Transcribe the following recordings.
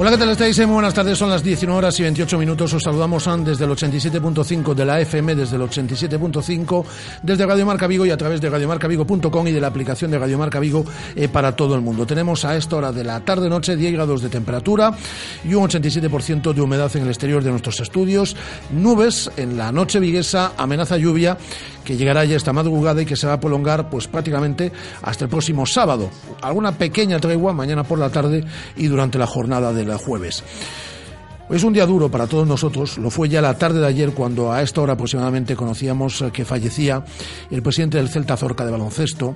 Hola, ¿qué tal estáis? Muy buenas tardes, son las 19 horas y 28 minutos. Os saludamos desde el 87.5 de la FM, desde el 87.5, desde Radio Marca Vigo y a través de radiomarcavigo.com y de la aplicación de Radio Marca Vigo eh, para todo el mundo. Tenemos a esta hora de la tarde-noche 10 grados de temperatura y un 87% de humedad en el exterior de nuestros estudios. Nubes en la noche viguesa, amenaza lluvia que llegará ya esta madrugada y que se va a prolongar pues prácticamente hasta el próximo sábado. Alguna pequeña tregua mañana por la tarde y durante la jornada del jueves. Es un día duro para todos nosotros, lo fue ya la tarde de ayer cuando a esta hora aproximadamente conocíamos que fallecía el presidente del Celta Zorca de baloncesto,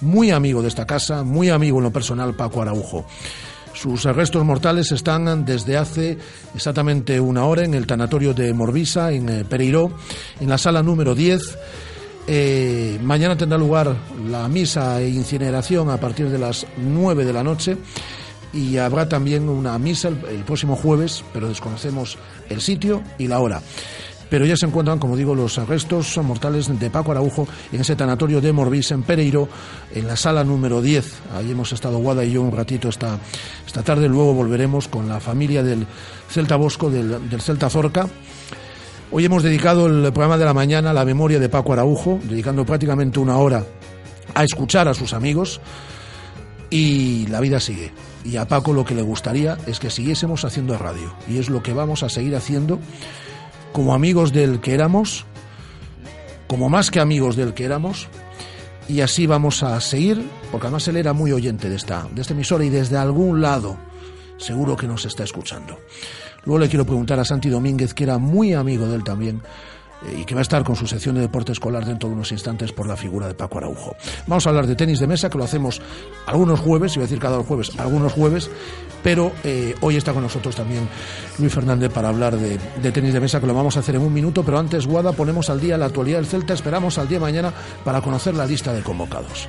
muy amigo de esta casa, muy amigo en lo personal Paco Araujo. Sus restos mortales están desde hace exactamente una hora en el tanatorio de Morvisa, en eh, Pereiró, en la sala número 10. Eh, mañana tendrá lugar la misa e incineración a partir de las 9 de la noche y habrá también una misa el, próximo jueves, pero desconocemos el sitio y la hora pero ya se encuentran, como digo, los restos mortales de Paco Araujo en ese tanatorio de Morbis, en Pereiro, en la sala número 10. Ahí hemos estado Guada y yo un ratito esta, esta tarde. Luego volveremos con la familia del Celta Bosco, del, del Celta Zorca. Hoy hemos dedicado el programa de la mañana a la memoria de Paco Araujo, dedicando prácticamente una hora a escuchar a sus amigos y la vida sigue. Y a Paco lo que le gustaría es que siguiésemos haciendo radio. Y es lo que vamos a seguir haciendo como amigos del que éramos, como más que amigos del que éramos, y así vamos a seguir, porque además él era muy oyente de esta, de esta emisora y desde algún lado seguro que nos está escuchando. Luego le quiero preguntar a Santi Domínguez, que era muy amigo de él también, y que va a estar con su sección de deporte escolar dentro de unos instantes por la figura de Paco Araujo. Vamos a hablar de tenis de mesa, que lo hacemos algunos jueves, iba a decir cada jueves, algunos jueves, pero eh, hoy está con nosotros también Luis Fernández para hablar de, tenis de mesa, que lo vamos a hacer en un minuto, pero antes, Guada, ponemos al día la actualidad del Celta, esperamos al día mañana para conocer la lista de convocados.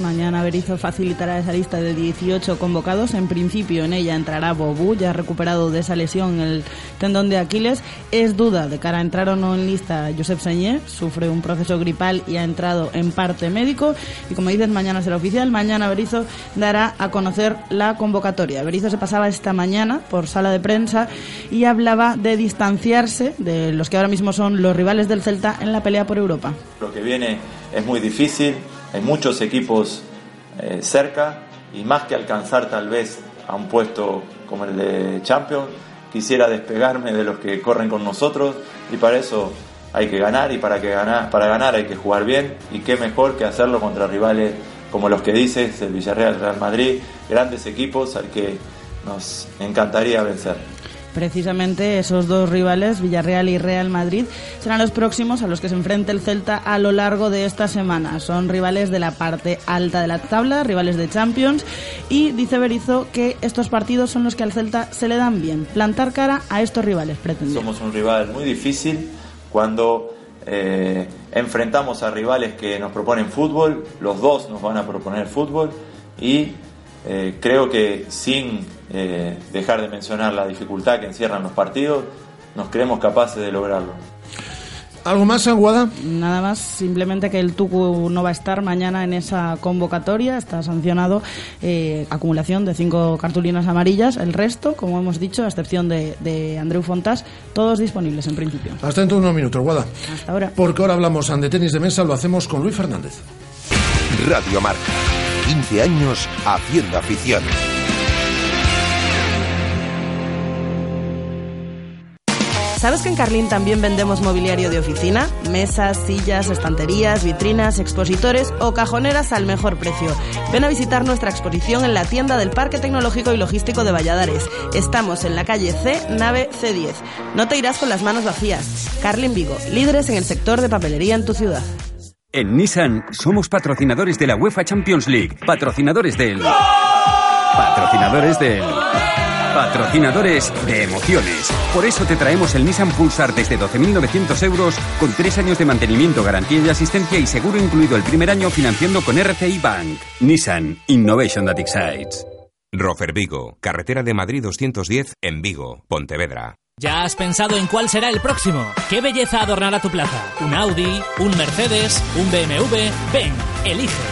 Mañana Berizzo facilitará esa lista de 18 convocados, en principio en ella entrará Bobú, ya recuperado de esa lesión el tendón de Aquiles, es duda de cara a entrar o no en lista Josep Señé, sufre un proceso gripal y ha entrado en parte médico, y como dices, mañana será oficial, mañana Berizzo dará a conocer la convocatoria. Se pasaba esta mañana por sala de prensa y hablaba de distanciarse de los que ahora mismo son los rivales del Celta en la pelea por Europa. Lo que viene es muy difícil, hay muchos equipos eh, cerca y más que alcanzar tal vez a un puesto como el de Champions, quisiera despegarme de los que corren con nosotros y para eso hay que ganar y para, que ganar, para ganar hay que jugar bien y qué mejor que hacerlo contra rivales como los que dices, el Villarreal, Real Madrid, grandes equipos al que nos encantaría vencer. Precisamente esos dos rivales, Villarreal y Real Madrid, serán los próximos a los que se enfrente el Celta a lo largo de esta semana. Son rivales de la parte alta de la tabla, rivales de Champions, y dice Berizzo que estos partidos son los que al Celta se le dan bien. Plantar cara a estos rivales, pretende. Somos un rival muy difícil cuando eh, enfrentamos a rivales que nos proponen fútbol, los dos nos van a proponer fútbol y eh, creo que sin eh, dejar de mencionar la dificultad que encierran los partidos, nos creemos capaces de lograrlo. ¿Algo más, Aguada? Nada más, simplemente que el Tucu no va a estar mañana en esa convocatoria, está sancionado eh, acumulación de cinco cartulinas amarillas, el resto, como hemos dicho, a excepción de, de Andreu Fontas, todos disponibles en principio. Hasta dentro de unos minutos, Guada. Hasta ahora. Porque ahora hablamos de tenis de mesa, lo hacemos con Luis Fernández. Radio Marca, 15 años haciendo afición. ¿Sabes que en Carlín también vendemos mobiliario de oficina? Mesas, sillas, estanterías, vitrinas, expositores o cajoneras al mejor precio. Ven a visitar nuestra exposición en la tienda del Parque Tecnológico y Logístico de Valladares. Estamos en la calle C, nave C10. No te irás con las manos vacías. Carlin Vigo, líderes en el sector de papelería en tu ciudad. En Nissan somos patrocinadores de la UEFA Champions League, patrocinadores del... Patrocinadores del... Patrocinadores de emociones. Por eso te traemos el Nissan Pulsar desde 12.900 euros con tres años de mantenimiento, garantía y asistencia y seguro incluido el primer año financiando con RCI Bank. Nissan Innovation that excites. Rofer Vigo, carretera de Madrid 210 en Vigo, Pontevedra. ¿Ya has pensado en cuál será el próximo? ¿Qué belleza adornará tu plaza? ¿Un Audi? ¿Un Mercedes? ¿Un BMW? Ven, elige.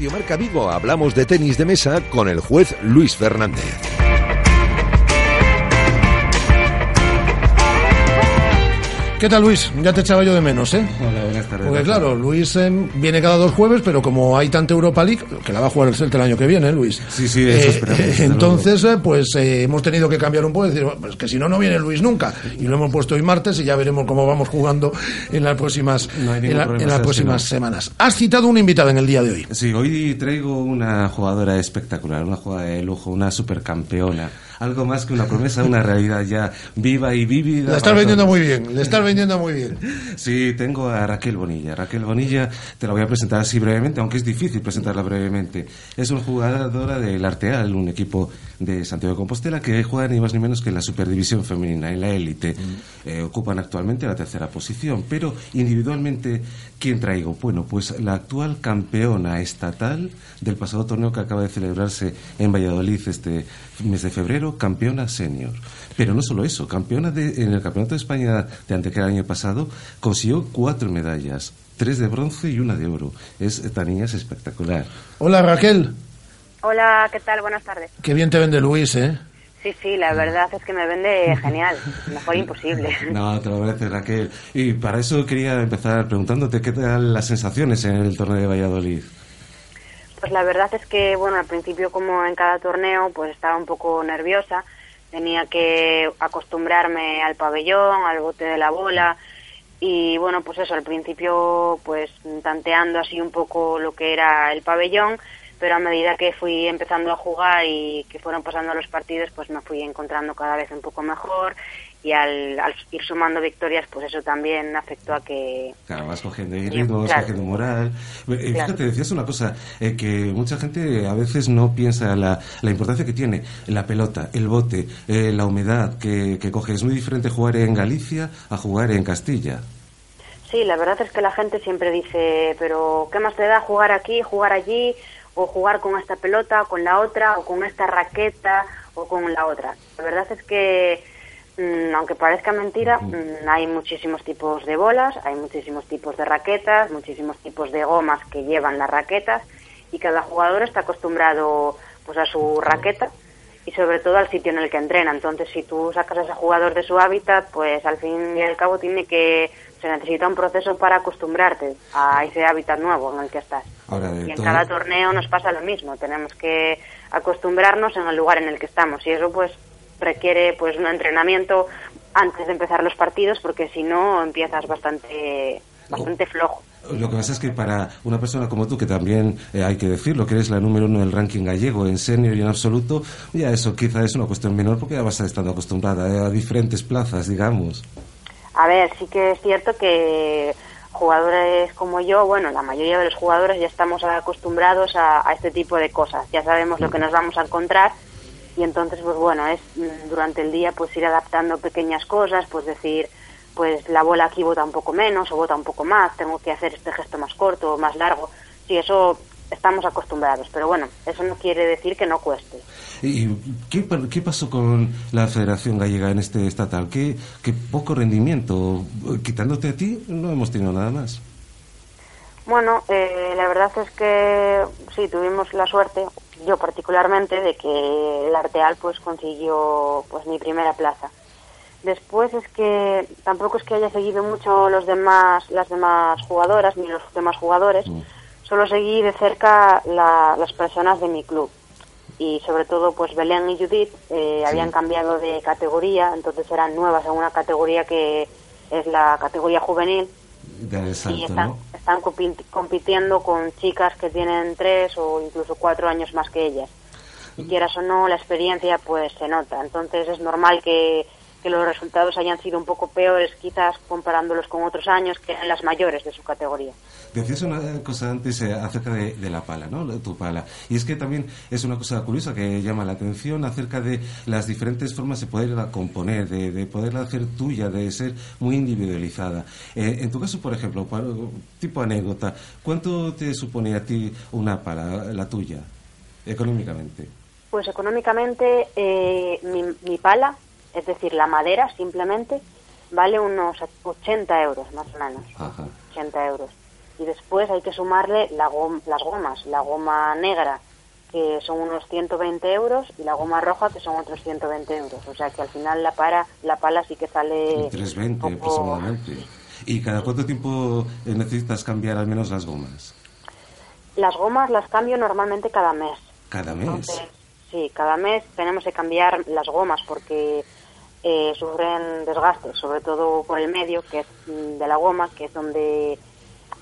Radio Marca Vigo hablamos de tenis de mesa con el juez Luis Fernández. ¿Qué tal, Luis? Ya te echaba yo de menos, ¿eh? Hola, buenas tardes. Porque claro, Luis eh, viene cada dos jueves, pero como hay tanta Europa League, que la va a jugar el Celta el año que viene, ¿eh, Luis. Sí, sí, eso Eh, esperamos, entonces, eh, pues eh, hemos tenido que cambiar un poco y decir, bueno, pues que si no, no viene Luis nunca. Y lo hemos puesto hoy martes y ya veremos cómo vamos jugando en las próximas, No en la- las próximas semanas. Has citado una invitada en el día de hoy. Sí, hoy traigo una jugadora espectacular, una jugadora de lujo, una supercampeona. Algo más que una promesa, una realidad ya viva y vívida. La estás vendiendo todos. muy bien, le estás vendiendo muy bien. Sí, tengo a Raquel Bonilla. Raquel Bonilla te la voy a presentar así brevemente, aunque es difícil presentarla brevemente. Es una jugadora del Arteal, un equipo de Santiago de Compostela que juega ni más ni menos que en la superdivisión femenina, en la élite. Eh, ocupan actualmente la tercera posición, pero individualmente, ¿quién traigo? Bueno, pues la actual campeona estatal del pasado torneo que acaba de celebrarse en Valladolid este mes de febrero, campeona senior. Pero no solo eso, campeona de, en el Campeonato de España de Antequera el año pasado, consiguió cuatro medallas, tres de bronce y una de oro. Es, esta niña es espectacular. Hola Raquel, Hola, ¿qué tal? Buenas tardes. qué bien te vende Luis, ¿eh? Sí, sí, la verdad es que me vende genial. Mejor imposible. No, te lo agradece Raquel. Y para eso quería empezar preguntándote qué tal las sensaciones en el torneo de Valladolid. Pues la verdad es que, bueno, al principio como en cada torneo, pues estaba un poco nerviosa. Tenía que acostumbrarme al pabellón, al bote de la bola. Y bueno, pues eso, al principio pues tanteando así un poco lo que era el pabellón, pero a medida que fui empezando a jugar y que fueron pasando los partidos, pues me fui encontrando cada vez un poco mejor y al, al ir sumando victorias, pues eso también afectó a que... Claro, vas cogiendo ritmo, vas claro. cogiendo moral. Eh, Claro. Fíjate, decías una cosa, eh, que mucha gente a veces no piensa la, la importancia que tiene la pelota, el bote, eh, la humedad que, que coge. Es muy diferente jugar en Galicia a jugar en Castilla. Sí, la verdad es que la gente siempre dice, pero ¿qué más te da jugar aquí, jugar allí, o jugar con esta pelota, con la otra, o con esta raqueta, o con la otra? La verdad es que, mm, aunque parezca mentira, mm, hay muchísimos tipos de bolas, hay muchísimos tipos de raquetas, muchísimos tipos de gomas que llevan las raquetas, y cada jugador está acostumbrado pues a su raqueta y sobre todo al sitio en el que entrena. Entonces, si tú sacas a ese jugador de su hábitat, pues al fin y al cabo tiene que se necesita un proceso para acostumbrarte a ese hábitat nuevo en el que estás. Ahora, Y en todo- cada torneo nos pasa lo mismo. Tenemos que acostumbrarnos en el lugar en el que estamos y eso pues requiere pues un entrenamiento antes de empezar los partidos porque si no empiezas bastante bastante flojo. Lo que pasa es que para una persona como tú, que también eh, hay que decirlo, que eres la número uno del ranking gallego en senior y en absoluto, ya eso quizá es una cuestión menor porque ya vas estando acostumbrada eh, a diferentes plazas, digamos. A ver, sí que es cierto que jugadores como yo, bueno, la mayoría de los jugadores ya estamos acostumbrados a, este tipo de cosas. Ya sabemos lo que nos vamos a encontrar y entonces, pues bueno, es mm, durante el día pues ir adaptando pequeñas cosas, pues decir, pues la bola aquí bota un poco menos o bota un poco más, tengo que hacer este gesto más corto o más largo. Sí, eso estamos acostumbrados. Pero bueno, eso no quiere decir que no cueste. ¿Y qué, qué pasó con la Federación Gallega en este estatal? ¿Qué, qué poco rendimiento? Quitándote a ti, no hemos tenido nada más. Bueno, eh, la verdad es que sí, tuvimos la suerte, yo particularmente, de que el Arteal pues consiguió pues mi primera plaza. Después es que tampoco es que haya seguido mucho los demás, las demás jugadoras ni los demás jugadores, mm. Solo seguí de cerca las personas de mi club. Y sobre todo pues Belén y Judith eh, habían cambiado de categoría, entonces eran nuevas en una categoría que es la categoría juvenil. Y están, están compitiendo con chicas que tienen tres o incluso cuatro años más que ellas. Y quieras o no, la experiencia pues se nota. Entonces es normal que que los resultados hayan sido un poco peores quizás comparándolos con otros años que eran las mayores de su categoría. Decías una cosa antes eh, acerca de, la pala, ¿no? Tu pala. Y es que también es una cosa curiosa que llama la atención acerca de las diferentes formas de poderla componer, de, poderla hacer tuya, de ser muy individualizada. Eh, en tu caso, por ejemplo, tipo anécdota, ¿cuánto te supone a ti una pala, la tuya, económicamente? Pues económicamente eh, mi, mi pala es decir, la madera simplemente vale unos 80 euros más o menos. 80 euros. Y después hay que sumarle la las gomas, la goma negra, que son unos 120 euros, y la goma roja, que son otros 120 euros. O sea que al final la, para, la pala sí que sale... 320 aproximadamente. ¿Y cada cuánto tiempo necesitas cambiar al menos las gomas? Las gomas las cambio normalmente cada mes. ¿Cada mes? sí, cada mes tenemos que cambiar las gomas porque eh, sufren desgastes, sobre todo por el medio, que es mm, de la goma, que es donde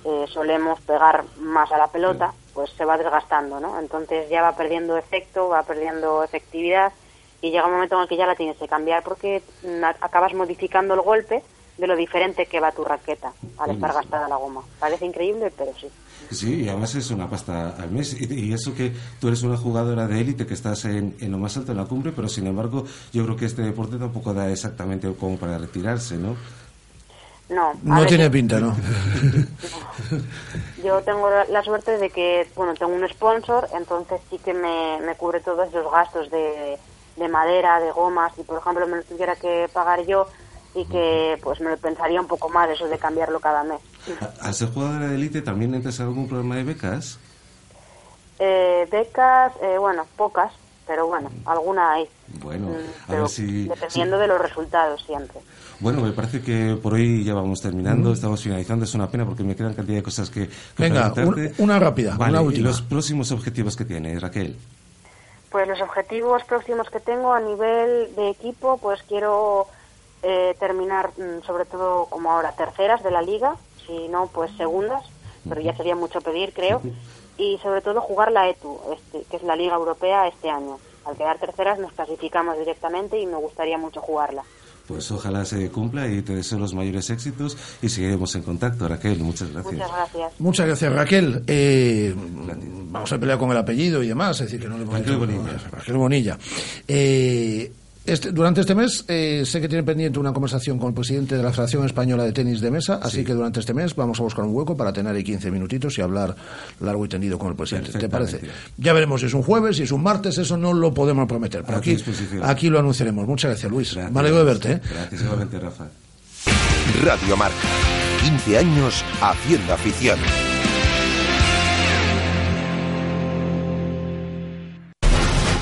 eh, solemos pegar más a la pelota, pues se va desgastando, ¿no? Entonces ya va perdiendo efecto, va perdiendo efectividad y llega un momento en el que ya la tienes que cambiar porque mm, acabas modificando el golpe de lo diferente que va tu raqueta al estar gastada la goma. Parece increíble, pero sí. Sí, y además es una pasta al mes. Y, eso que tú eres una jugadora de élite, que estás en, lo más alto de la cumbre, pero sin embargo yo creo que este deporte tampoco da exactamente como para retirarse, ¿no? No, no tiene pinta, ¿no? Yo tengo la suerte de que, bueno, tengo un sponsor, entonces sí que me, me cubre todos los gastos de, de madera, de gomas, y por ejemplo me lo tuviera que pagar yo, y que pues me pensaría un poco más eso de cambiarlo cada mes. Al ser jugadora de élite, ¿también entras algún problema de becas? Eh, becas, eh, bueno, pocas, pero bueno, alguna hay. Bueno, mm, a ver si... Dependiendo de los resultados siempre. Bueno, me parece que por hoy ya vamos terminando, estamos finalizando, es una pena porque me quedan cantidad de cosas que, Venga, una rápida, una última. ¿Y los próximos objetivos que tiene, Raquel? Pues los objetivos próximos que tengo a nivel de equipo, pues quiero eh, terminar mm, sobre todo como ahora terceras de la liga, si no pues segundas, pero ya sería mucho pedir creo, y sobre todo jugar la ETU, este, que es la Liga Europea este año. Al quedar terceras nos clasificamos directamente y me gustaría mucho jugarla. Pues ojalá se cumpla y te deseo los mayores éxitos y seguiremos en contacto. Raquel, muchas gracias. Muchas gracias. Muchas gracias, Raquel. Eh, vamos a pelear con el apellido y demás, es decir, que no le Raquel Bonilla. Raquel Bonilla. Eh, este, durante este mes eh, sé que tiene pendiente una conversación con el presidente de la Federación Española de Tenis de Mesa, así que durante este mes vamos a buscar un hueco para tener ahí 15 minutitos y hablar largo y tendido con el presidente. ¿Te parece? Ya veremos si es un jueves, si es un martes, eso no lo podemos prometer. Pero aquí, aquí lo anunciaremos. Muchas gracias, Luis. Gracias. Me alegro de verte. ¿eh? Gracias, igualmente, Rafa. Radio Marca. 15 años haciendo afición.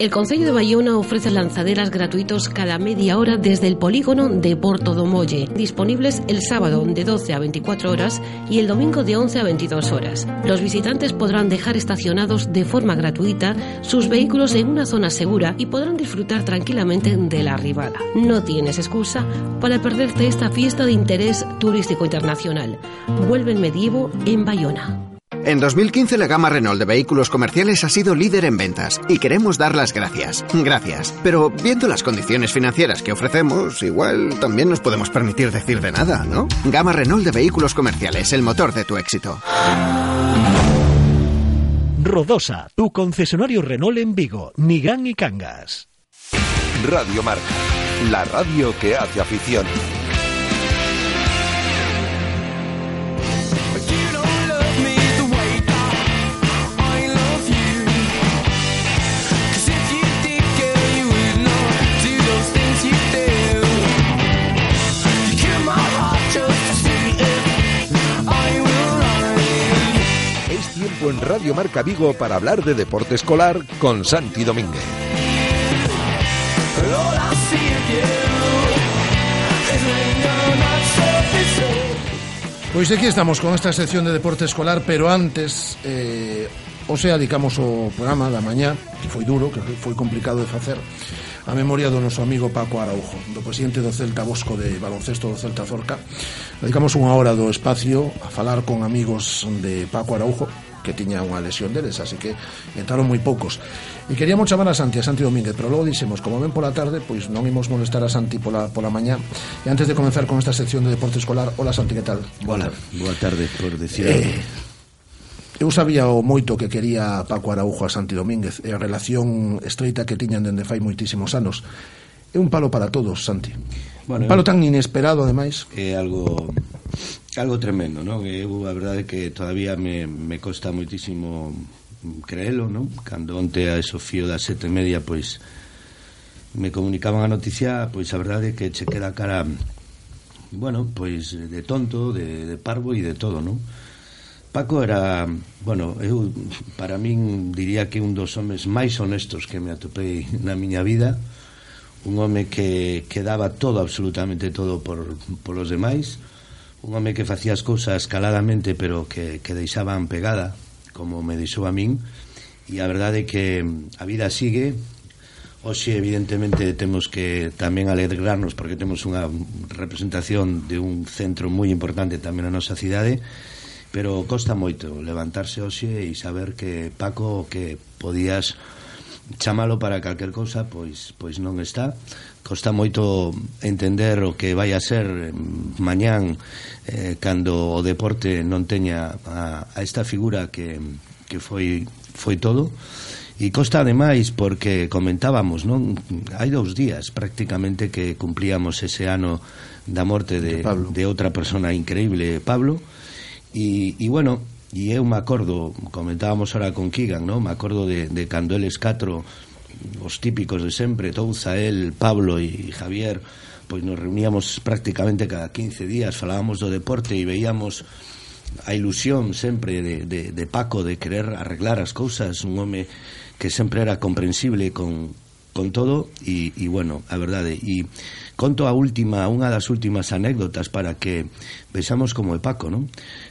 El Consejo de Bayona ofrece lanzaderas gratuitos cada media hora desde el polígono de Porto do Molle, disponibles el sábado de 12 a 24 horas y el domingo de 11 a 22 horas. Los visitantes podrán dejar estacionados de forma gratuita sus vehículos en una zona segura y podrán disfrutar tranquilamente de la arribada. No tienes excusa para perderte esta fiesta de interés turístico internacional. Vuelve el medievo en Bayona. En 2015 la gama Renault de vehículos comerciales ha sido líder en ventas y queremos dar las gracias. Gracias. Pero viendo las condiciones financieras que ofrecemos, igual también nos podemos permitir decir de nada, ¿no? Gama Renault de vehículos comerciales, el motor de tu éxito. Rodosa, tu concesionario Renault en Vigo, Nigán y Cangas. Radio Marca, la radio que hace afición. en Radio Marca Vigo para hablar de deporte escolar con Santi Domínguez. Pois aquí estamos con esta sección de deporte escolar, pero antes eh, o sea, dedicamos o programa da mañá, que foi duro, que foi complicado de facer, a memoria do noso amigo Paco Araujo, do presidente do Celta Bosco de baloncesto do Celta Zorca. Dedicamos unha hora do espacio a falar con amigos de Paco Araujo, que tiña unha lesión deles, así que entraron moi poucos. E queríamos chamar a Santi, a Santi Domínguez, pero logo dixemos, como ven pola tarde, pois non imos molestar a Santi pola, pola mañá. E antes de comenzar con esta sección de deporte escolar, hola Santi, que tal? Hola, boa tarde, por decir eh, Eu sabía o moito que quería Paco Araujo a Santi Domínguez e a relación estreita que tiñan dende fai moitísimos anos. É un palo para todos, Santi. Bueno, un palo tan inesperado, ademais. É algo algo tremendo, non? Eu a verdade que todavía me, me costa moitísimo creelo, non? Cando onte a eso fío das sete e media, pois me comunicaban a noticia, pois a verdade que che queda cara bueno, pois de tonto, de, de parvo e de todo, non? Paco era, bueno, eu para min diría que un dos homes máis honestos que me atopei na miña vida, un home que, que daba todo, absolutamente todo por, por os demais, un home que facía as cousas caladamente pero que, que deixaban pegada como me deixou a min e a verdade é que mm, a vida sigue. Oxe, evidentemente, temos que tamén alegrarnos porque temos unha representación de un centro moi importante tamén na nosa cidade, pero costa moito levantarse hoxe e saber que Paco que podías chamalo para calquer cousa pois pois non está. Costa moito entender o que vai a ser eh, mañán eh, cando o deporte non teña a, a esta figura que, que foi foi todo. E costa ademais porque comentábamos non? Hai dous días prácticamente que cumplíamos ese ano da morte de, de, Pablo. de outra persona increíble Pablo. E, e bueno E eu me acordo, comentábamos ahora con Kigan, ¿no? me acordo de, de cando eles catro, os típicos de sempre, Touza, el, Pablo e Javier, pois nos reuníamos prácticamente cada 15 días, falábamos do deporte e veíamos a ilusión sempre de, de, de Paco de querer arreglar as cousas, un home que sempre era comprensible con, con todo e, e bueno, a verdade e conto a última, unha das últimas anécdotas para que vexamos como é Paco, non?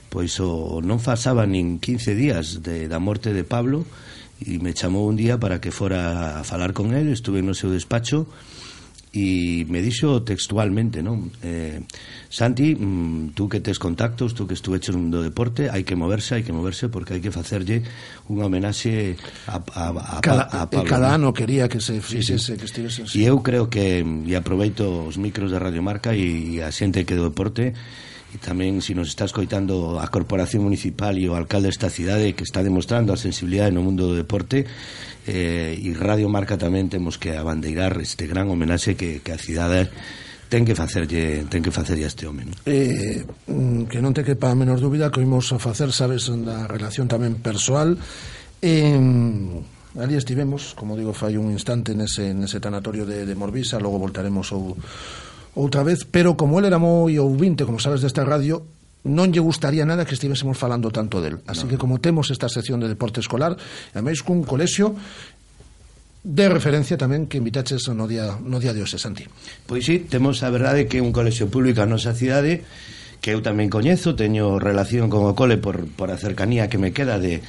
pois o non pasaba nin 15 días de, da morte de Pablo e me chamou un día para que fora a falar con él, estuve no seu despacho e me dixo textualmente, non? Eh, Santi, mm, tú que tes contactos, tú que estuveches no mundo deporte, hai que moverse, hai que moverse porque hai que facerlle unha homenaxe a, a, a, cada, a eh, Pablo. Cada ano quería que se fixese, sí, sí. que estivese. E eu creo que mm, e aproveito os micros da Radio Marca e a xente que do deporte e tamén se nos está escoitando a Corporación Municipal e o alcalde desta cidade que está demostrando a sensibilidade no mundo do deporte eh, e Radio Marca tamén temos que abandeirar este gran homenaxe que, que a cidade ten que facerlle ten que facerlle este home non? Eh, mm, que non te quepa a menor dúbida que oímos a facer sabes da relación tamén persoal eh, ali estivemos como digo fai un instante nese, nese tanatorio de, de Morbisa logo voltaremos ou outra vez, pero como él era moi ouvinte, como sabes desta radio, non lle gustaría nada que estivésemos falando tanto del. Así no. que como temos esta sección de deporte escolar, e máis cun colexio de referencia tamén que invitaches no día, no día de hoxe, Santi. Pois sí, temos a verdade que un colexio público a nosa cidade que eu tamén coñezo, teño relación con o cole por, por a cercanía que me queda de,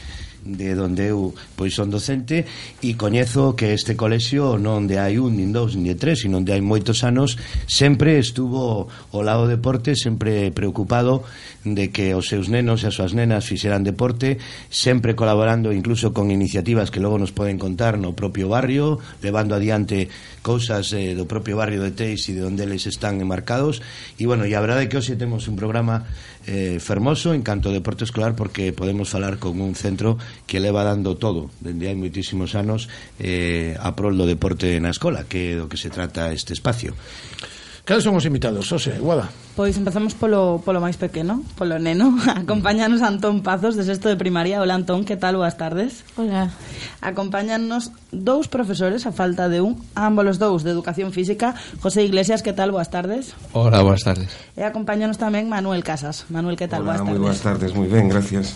de donde eu pois son docente e coñezo que este colexio non de hai un, nin dous, nin de tres sino onde hai moitos anos sempre estuvo ao lado deporte sempre preocupado de que os seus nenos e as súas nenas fixeran deporte sempre colaborando incluso con iniciativas que logo nos poden contar no propio barrio levando adiante cousas eh, do propio barrio de Teix e de onde eles están enmarcados. E bueno, e a verdade é que hoxe temos un programa eh, fermoso en canto ao deporte escolar porque podemos falar con un centro que leva dando todo. Dende hai moitísimos anos eh, a prol do deporte na escola que é do que se trata este espacio. Cales son os invitados, Xosé, Guada? Pois empezamos polo, polo máis pequeno, polo neno. Acompáñanos Antón Pazos, de sexto de primaria. Hola, Antón, que tal? Boas tardes. Hola. Acompáñanos dous profesores, a falta de un, ambos os dous, de Educación Física. José Iglesias, que tal? Boas tardes. Hola, boas tardes. E acompáñanos tamén Manuel Casas. Manuel, que tal? Hola, boas tardes. moi boas tardes, moi ben, gracias.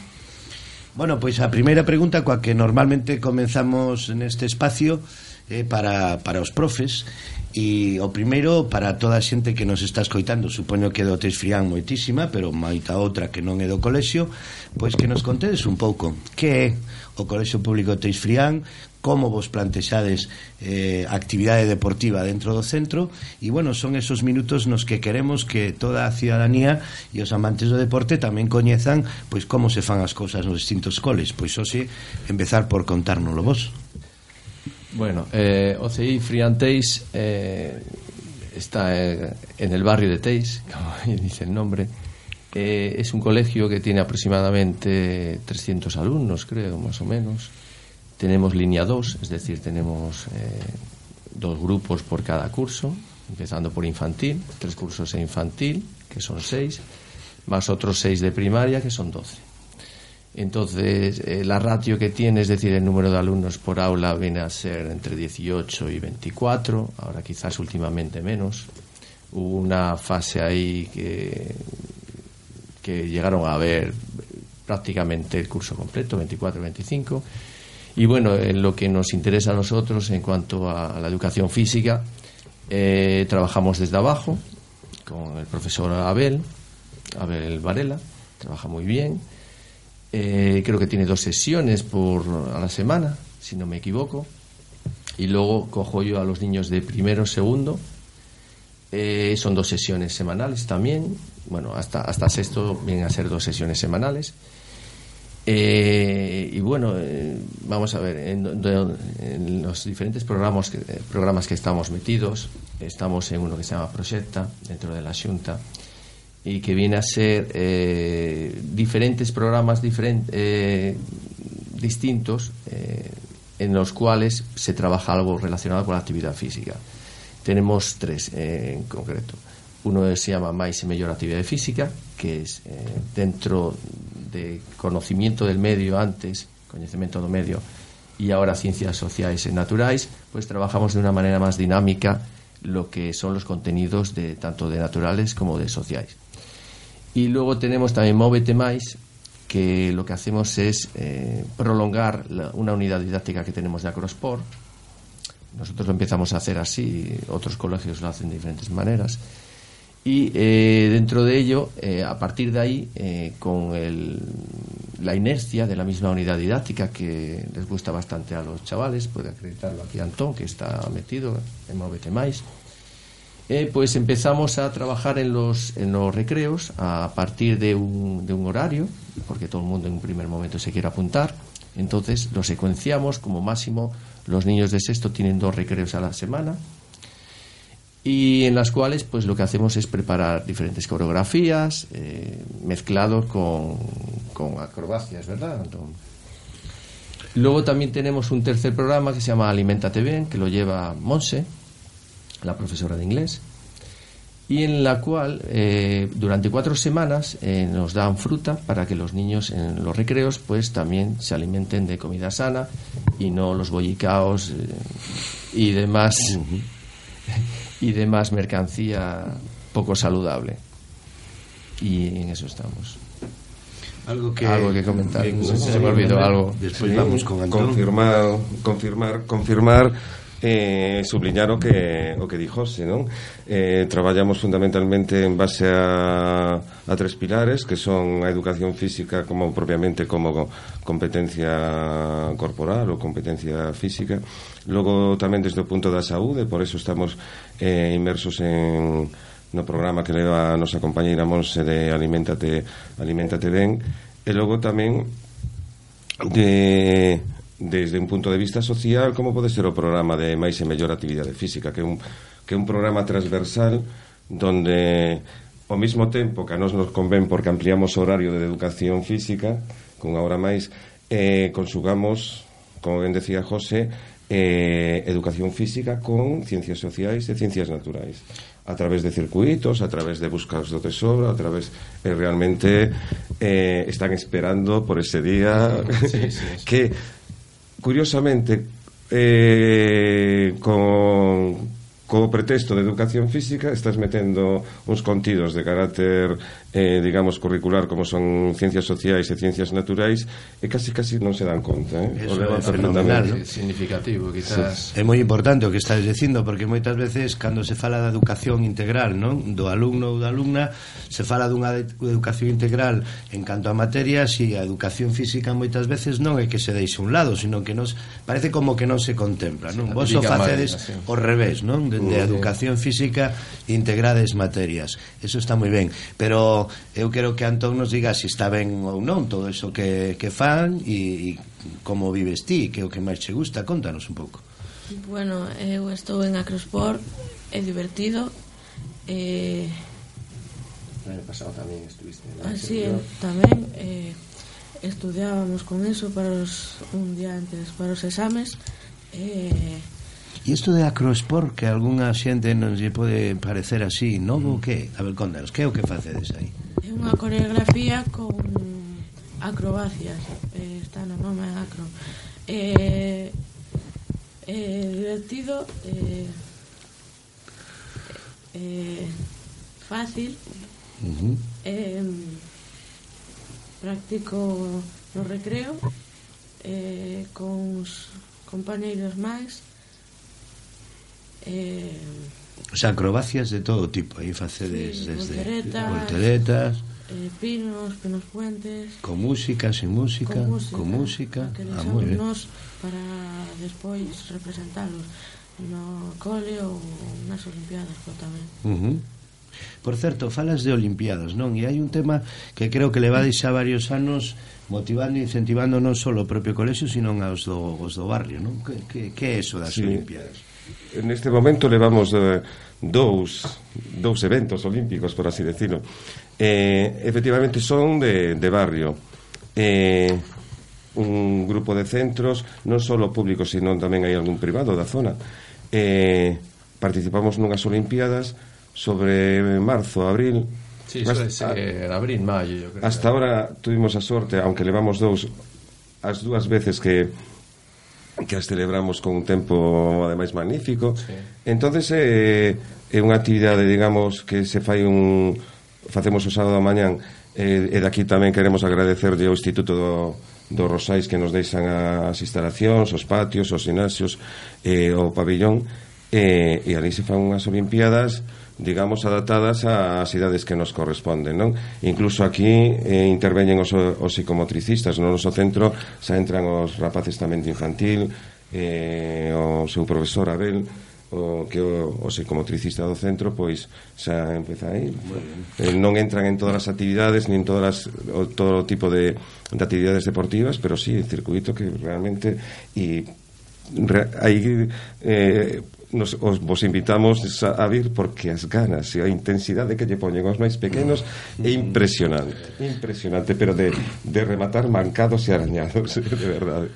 Bueno, pois a primeira pregunta coa que normalmente comenzamos neste espacio eh, para, para os profes E o primeiro, para toda a xente que nos está escoitando, supoño que do Tesfrián moitísima, pero moita outra que non é do colexio, pois que nos contedes un pouco que é o Colexio Público Teisfrián, como vos plantexades eh, actividade deportiva dentro do centro e bueno, son esos minutos nos que queremos que toda a ciudadanía e os amantes do deporte tamén coñezan pois como se fan as cousas nos distintos coles. Pois hoxe empezar por contárnoslo vos. Bueno, eh, OCI Frianteis eh, está eh, en el barrio de Teis, como dice el nombre. Eh, es un colegio que tiene aproximadamente 300 alumnos, creo, más o menos. Tenemos línea 2, es decir, tenemos eh, dos grupos por cada curso, empezando por infantil, tres cursos en infantil, que son seis, más otros seis de primaria, que son 12. Entonces, eh, la ratio que tiene, es decir, el número de alumnos por aula, viene a ser entre 18 y 24, ahora quizás últimamente menos. Hubo una fase ahí que, que llegaron a ver prácticamente el curso completo, 24-25. Y bueno, en lo que nos interesa a nosotros en cuanto a la educación física, eh, trabajamos desde abajo con el profesor Abel, Abel Varela, trabaja muy bien eh, creo que tiene dos sesiones por a la semana, si no me equivoco. Y luego cojo yo a los niños de primero, segundo. Eh, son dos sesiones semanales también. Bueno, hasta, hasta sexto vienen a ser dos sesiones semanales. Eh, y bueno, vamos a ver, en, en, los diferentes programas que, programas que estamos metidos, estamos en uno que se llama Proyecta, dentro de la Junta, y que viene a ser eh, diferentes programas diferent, eh, distintos eh, en los cuales se trabaja algo relacionado con la actividad física. Tenemos tres en concreto. Uno se llama Mais y Mejor Actividad Física, que es dentro de conocimiento del medio antes, conocimiento del medio, y ahora ciencias sociales y naturales, pues trabajamos de una manera más dinámica lo que son los contenidos de tanto de naturales como de sociales. Y luego tenemos también Móvete Mais, que lo que hacemos es eh, prolongar una unidad didáctica que tenemos de Acrosport. Nosotros lo empezamos a hacer así, otros colegios lo hacen de diferentes maneras. Y eh, dentro de ello, eh, a partir de ahí, con el, la inercia de la misma unidad didáctica que les gusta bastante a los chavales, puede acreditarlo aquí Antón, que está metido en Móvete Mais, eh, pues empezamos a trabajar en los, en los recreos a partir de un, de un horario, porque todo el mundo en un primer momento se quiere apuntar. Entonces lo secuenciamos como máximo. Los niños de sexto tienen dos recreos a la semana y en las cuales pues lo que hacemos es preparar diferentes coreografías eh, mezclados con, con acrobacias, ¿verdad? Luego también tenemos un tercer programa que se llama Alimentate Bien, que lo lleva Monse, la profesora de inglés, y en la cual eh, durante cuatro semanas eh, nos dan fruta para que los niños en los recreos pues también se alimenten de comida sana y no los bollicaos eh, y demás y demás mercancía poco saludable. Y en eso estamos. Algo que, algo que comentar. bien, se me olvidó algo. Después sí, vamos con Antón. confirmar confirmar confirmar eh, subliñar o que, o que dijose, non? Eh, traballamos fundamentalmente en base a, a tres pilares, que son a educación física como propiamente como competencia corporal ou competencia física, logo tamén desde o punto da saúde, por eso estamos eh, inmersos en no programa que leva a nosa compañeira Monse de Alimentate, Alimentate Ben, e logo tamén de desde un punto de vista social como pode ser o programa de máis e mellor actividade física que é un, que é un programa transversal donde ao mesmo tempo que a nos nos convén porque ampliamos o horario de educación física cunha hora máis eh, consugamos, como ben decía José eh, educación física con ciencias sociais e ciencias naturais a través de circuitos, a través de buscas do tesoro, a través eh, realmente eh, están esperando por ese día sí, sí, sí. que curiosamente, eh, con, co pretexto de educación física estás metendo uns contidos de carácter eh, digamos curricular como son ciencias sociais e ciencias naturais e casi casi non se dan conta eh? Eso é fenomenal, ¿no? significativo quizás sí. é moi importante o que estás dicindo porque moitas veces cando se fala da educación integral non do alumno ou da alumna se fala dunha educación integral en canto a materias e a educación física moitas veces non é que se deixe un lado sino que nos parece como que non se contempla non? vos o facedes ao revés non? De de educación física integrades materias. Eso está moi ben, pero eu quero que Antón nos diga se si está ben ou non todo eso que, que fan e, e como vives ti, que é o que máis che gusta, contanos un pouco. Bueno, eu estou en Acrosport, é divertido, eh... O ano pasado tamén estuviste Así, ah, tamén eh, estudiábamos con eso para os, un día antes para os exames eh, E isto de acrosport que algunha xente non se pode parecer así, novo mm. que? A ver, contanos, que é o que facedes aí? É unha coreografía con acrobacias, eh, está no nome acro. Eh, eh, divertido, eh, eh, fácil, uh -huh. eh, practico no recreo, eh, con os compañeiros máis, eh, Os acrobacias de todo tipo, aí facedes sí, desde volteretas, volteretas eh, pinos, pinos puentes. Con música, sin música, con música, con música. Ah, moi ben. Nos para despois representalos no cole ou nas Olimpiadas, pero tamén. Uh -huh. Por certo, falas de Olimpiadas, non? E hai un tema que creo que levades xa varios anos motivando e incentivando non só o propio colexio, sino aos do, os do barrio, non? Que, que, que é eso das sí. Olimpiadas? neste momento levamos eh, dous dous eventos olímpicos, por así decirlo. Eh, efectivamente son de, de barrio. Eh, un grupo de centros, non só públicos, sino tamén hai algún privado da zona. Eh, participamos nunhas Olimpiadas sobre marzo, abril, Sí, eso es, eh, abril, maio, yo creo. Hasta ahora tuvimos a sorte, aunque levamos dous as dúas veces que que as celebramos con un tempo ademais magnífico. Sí. Entonces é eh, é unha actividade, digamos, que se fai un facemos o sábado da mañán eh, e daqui tamén queremos agradecerlle ao Instituto do do Rosais que nos deixan as instalacións, os patios, os gimnasios, eh, o pabellón eh, e ali se fan unhas olimpiadas digamos, adaptadas ás idades que nos corresponden, non? Incluso aquí eh, interveñen os, os psicomotricistas, no noso centro xa entran os rapaces tamén de infantil, eh, o seu profesor Abel, o que o, o psicomotricista do centro pois xa empeza aí. Eh, non entran en todas as actividades nin todas as, o, todo tipo de, de actividades deportivas pero sí, circuito que realmente e re, hai eh, nos, os vos invitamos a, a vir porque as ganas e a intensidade que lle poñen aos máis pequenos é impresionante impresionante, pero de, de rematar mancados e arañados de verdade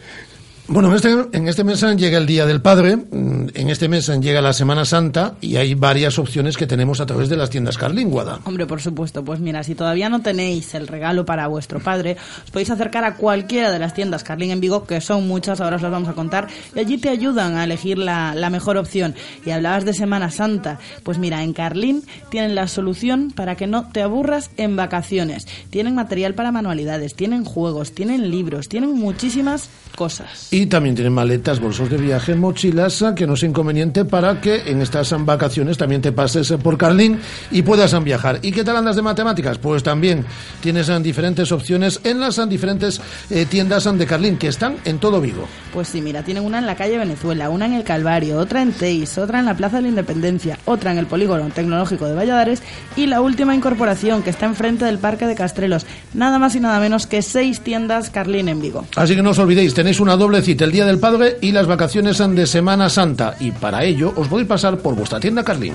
Bueno, en este, en este mes llega el Día del Padre, mm, en este mes llega la Semana Santa y hay varias opciones que tenemos a través de las tiendas Carlín, Guada. Hombre, por supuesto. Pues mira, si todavía no tenéis el regalo para vuestro padre, os podéis acercar a cualquiera de las tiendas Carlín en Vigo, que son muchas, ahora os las vamos a contar, y allí te ayudan a elegir la, la mejor opción. Y hablabas de Semana Santa, pues mira, en Carlín tienen la solución para que no te aburras en vacaciones. Tienen material para manualidades, tienen juegos, tienen libros, tienen muchísimas cosas. Y también tienen maletas, bolsos de viaje, mochilas, que no es inconveniente para que en estas vacaciones también te pases por Carlín y puedas viajar. ¿Y qué tal andas de matemáticas? Pues también tienes diferentes opciones en las diferentes eh, tiendas de Carlín, que están en todo Vigo. Pues sí, mira, tienen una en la calle Venezuela, una en el Calvario, otra en Teis, otra en la Plaza de la Independencia, otra en el Polígono Tecnológico de Valladares y la última incorporación que está enfrente del Parque de Castrelos. Nada más y nada menos que seis tiendas Carlín en Vigo. Así que no os olvidéis, tenéis una doble el Día del Padre y las vacaciones de Semana Santa. Y para ello os podéis pasar por vuestra tienda Carlín.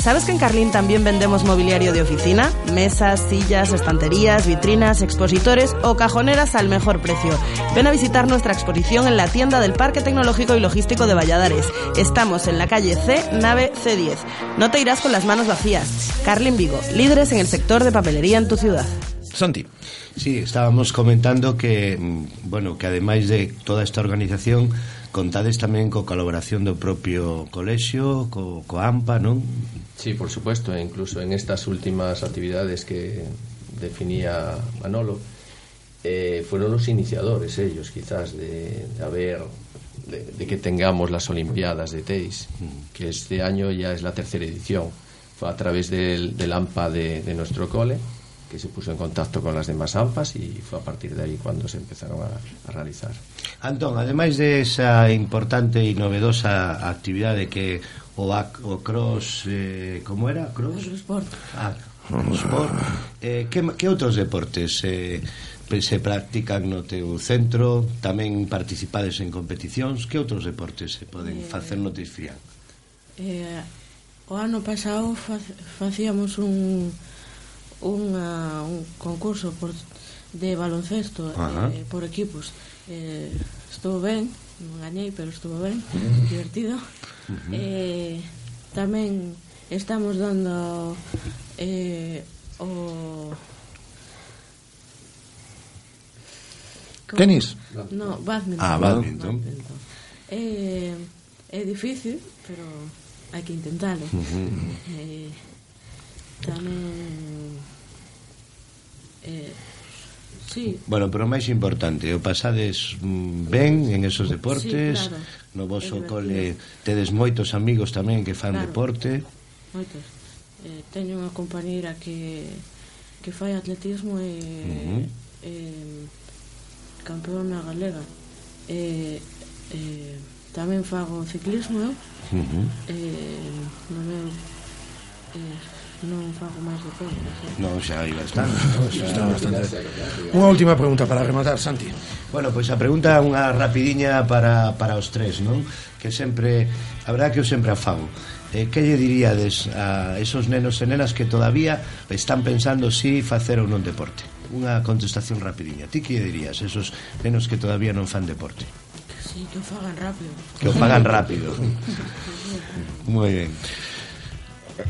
¿Sabes que en Carlín también vendemos mobiliario de oficina? Mesas, sillas, estanterías, vitrinas, expositores o cajoneras al mejor precio. Ven a visitar nuestra exposición en la tienda del Parque Tecnológico y Logístico de Valladares. Estamos en la calle C, nave C10. No te irás con las manos vacías. Carlín Vigo, líderes en el sector de papelería en tu ciudad. Santi. Sí, estábamos comentando que, mm, bueno, que ademais de toda esta organización contades tamén co colaboración do propio colexio, co, co AMPA, non? Sí, por supuesto, e incluso en estas últimas actividades que definía Manolo, eh, fueron los iniciadores ellos, quizás, de, de haber de, de que tengamos las Olimpiadas de Teis, mm. que este año ya es la tercera edición. Fue a través del, del AMPA de, de nuestro cole, que se puso en contacto con las demás AMPAs y fue a partir de ahí cuando se empezaron a, a realizar. Antón, ademais de esa importante e novedosa actividade que o, AC, o cross, eh, como era? Cross? Sport. Ah, sport. Eh, que, que outros deportes eh, se practican no teu centro? Tamén participades en competicións? Que outros deportes se poden eh, facer no Tisfrián? Eh, o ano pasado facíamos un unha, un concurso por, de baloncesto Ajá. eh, por equipos. Eh, estuvo ben, non gañei, pero estuvo ben, mm. divertido. Uh -huh. eh, tamén estamos dando eh, o ¿Cómo? Tenis? No, badminton. Ah, badminton. badminton. Eh, é difícil, pero hai que intentalo. Uh -huh. eh, tamén eh, Sí. Bueno, pero o máis importante, o pasades mm, ben en esos deportes, sí, claro. no voso cole tedes moitos amigos tamén que fan claro. deporte. Moitos. Eh, teño unha compañeira que que fai atletismo e uh -huh. eh, campeona galega. Eh, eh, tamén fago ciclismo eu. Uh -huh. Eh, no meu eh, non fago máis de todo. Non, xa iba estando. No, xa está bastante. Unha última pregunta para rematar, Santi. Bueno, pois a pregunta é unha rapidiña para, para os tres, non? Que sempre, a verdad que eu sempre a fago. Eh, que lle diríades a esos nenos e nenas que todavía están pensando si facer ou non deporte? Unha contestación rapidiña. Ti que lle dirías esos nenos que todavía non fan deporte? Sí, que o fagan rápido. Que o fagan rápido. Moi ben.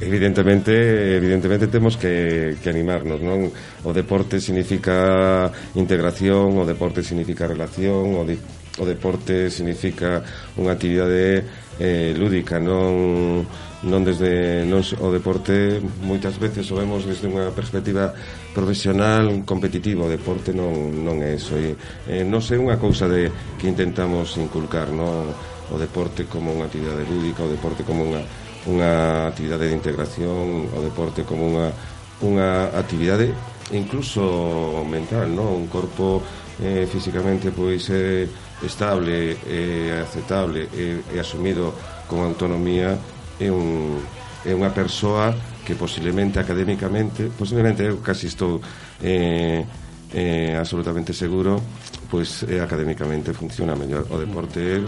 Evidentemente, evidentemente temos que, que animarnos, non? O deporte significa integración, o deporte significa relación, o, de, o deporte significa unha actividade eh, lúdica, non non desde non o deporte moitas veces o vemos desde unha perspectiva profesional competitivo, o deporte non non é eso e eh, non sei unha cousa de que intentamos inculcar, non? O deporte como unha actividade lúdica, o deporte como unha unha actividade de integración ao deporte como unha unha actividade incluso mental, non? Un corpo eh, físicamente pois eh, estable, eh, aceptable e eh, eh, asumido con autonomía é un é unha persoa que posiblemente académicamente, posiblemente eu casi estou eh, eh, absolutamente seguro, pois eh, académicamente funciona mellor o deporte é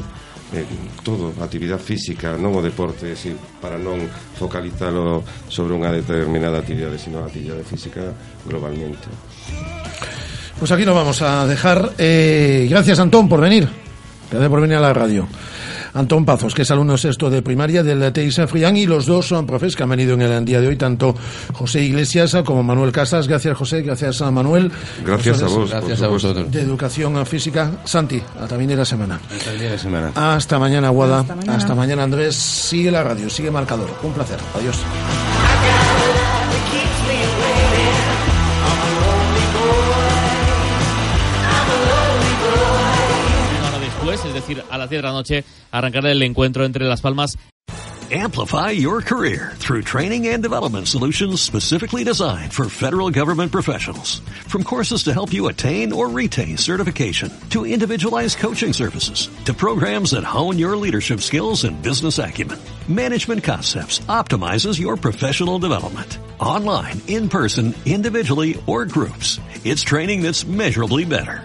eh, todo, actividade física, non o deporte, si, para non focalizalo sobre unha determinada actividade, sino a actividade física globalmente. Pues aquí lo vamos a dejar. Eh, gracias, Antón, por venir. Gracias por venir a la radio. Antón Pazos, que es alumno sexto de primaria del TIS Frián, y los dos son profes que han venido en el día de hoy, tanto José Iglesias como Manuel Casas. Gracias, José. Gracias a Manuel. Gracias a vos. Gracias a vosotros. De Educación Física. Santi, hasta bien de la semana. Hasta el día de semana. Hasta mañana, Guada. Hasta mañana. Hasta mañana, Andrés. Sigue la radio, sigue marcador. Un placer. Adiós. Decir, a las 10 de la noche, arrancará el encuentro entre Las Palmas Amplify your career through training and development solutions specifically designed for federal government professionals. From courses to help you attain or retain certification, to individualized coaching services, to programs that hone your leadership skills and business acumen. Management Concepts optimizes your professional development. Online, in person, individually, or groups. It's training that's measurably better.